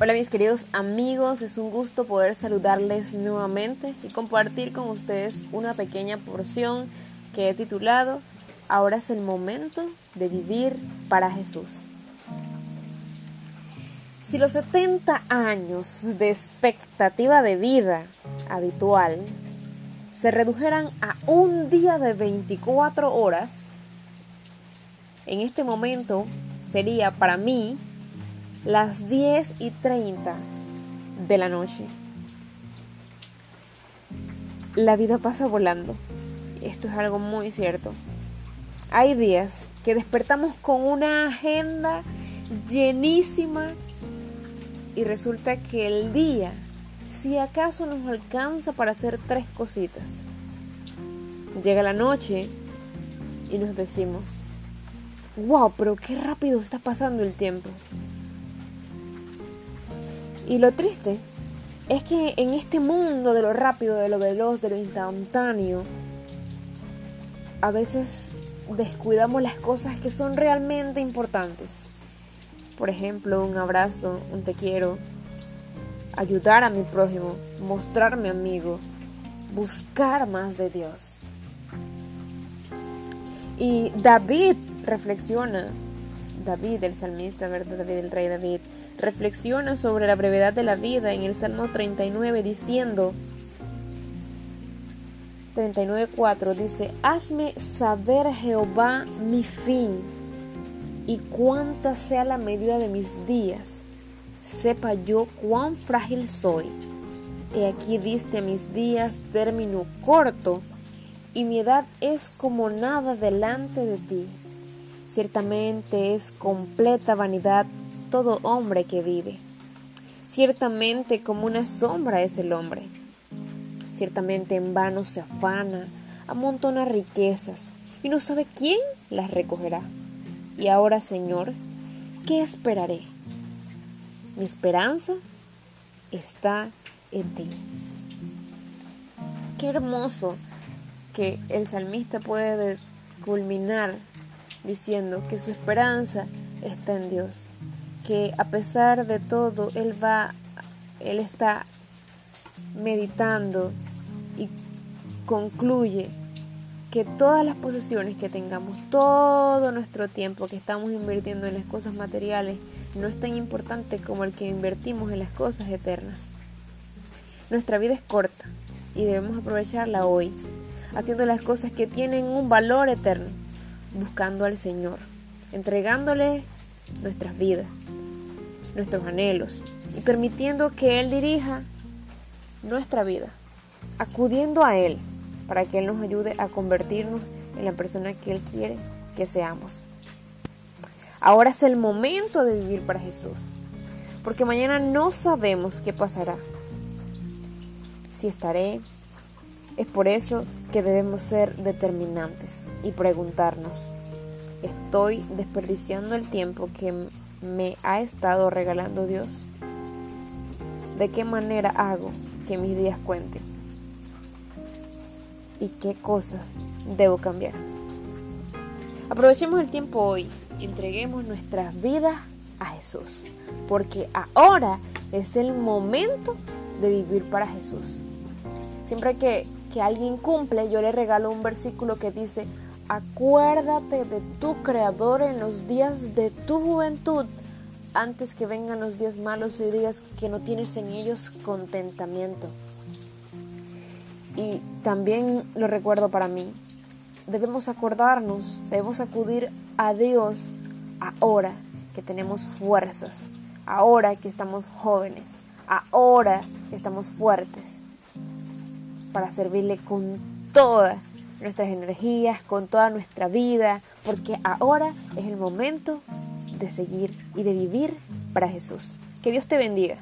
Hola mis queridos amigos, es un gusto poder saludarles nuevamente y compartir con ustedes una pequeña porción que he titulado Ahora es el momento de vivir para Jesús. Si los 70 años de expectativa de vida habitual se redujeran a un día de 24 horas, en este momento sería para mí las 10 y 30 de la noche. La vida pasa volando. Esto es algo muy cierto. Hay días que despertamos con una agenda llenísima y resulta que el día, si acaso nos alcanza para hacer tres cositas, llega la noche y nos decimos, wow, pero qué rápido está pasando el tiempo. Y lo triste es que en este mundo de lo rápido, de lo veloz, de lo instantáneo, a veces descuidamos las cosas que son realmente importantes. Por ejemplo, un abrazo, un te quiero, ayudar a mi prójimo, mostrarme amigo, buscar más de Dios. Y David reflexiona, David el salmista, ¿verdad? David el rey David, reflexiona sobre la brevedad de la vida en el Salmo 39 diciendo, 39.4 dice, hazme saber Jehová mi fin y cuánta sea la medida de mis días, sepa yo cuán frágil soy. He aquí diste a mis días término corto y mi edad es como nada delante de ti. Ciertamente es completa vanidad todo hombre que vive. Ciertamente como una sombra es el hombre. Ciertamente en vano se afana, amontona riquezas y no sabe quién las recogerá. Y ahora, Señor, ¿qué esperaré? Mi esperanza está en ti. Qué hermoso que el salmista puede culminar diciendo que su esperanza está en Dios que a pesar de todo él va, él está meditando y concluye que todas las posesiones que tengamos, todo nuestro tiempo que estamos invirtiendo en las cosas materiales, no es tan importante como el que invertimos en las cosas eternas. Nuestra vida es corta y debemos aprovecharla hoy, haciendo las cosas que tienen un valor eterno, buscando al Señor, entregándole nuestras vidas, nuestros anhelos y permitiendo que Él dirija nuestra vida, acudiendo a Él para que Él nos ayude a convertirnos en la persona que Él quiere que seamos. Ahora es el momento de vivir para Jesús, porque mañana no sabemos qué pasará, si estaré. Es por eso que debemos ser determinantes y preguntarnos, ¿estoy desperdiciando el tiempo que me ha estado regalando Dios? ¿De qué manera hago que mis días cuenten? ¿Y qué cosas debo cambiar? Aprovechemos el tiempo hoy entreguemos nuestras vidas a Jesús, porque ahora es el momento de vivir para Jesús. Siempre que, que alguien cumple, yo le regalo un versículo que dice, Acuérdate de tu Creador en los días de tu juventud, antes que vengan los días malos y días que no tienes en ellos contentamiento. Y también lo recuerdo para mí. Debemos acordarnos, debemos acudir a Dios ahora que tenemos fuerzas, ahora que estamos jóvenes, ahora que estamos fuertes, para servirle con toda nuestras energías, con toda nuestra vida, porque ahora es el momento de seguir y de vivir para Jesús. Que Dios te bendiga.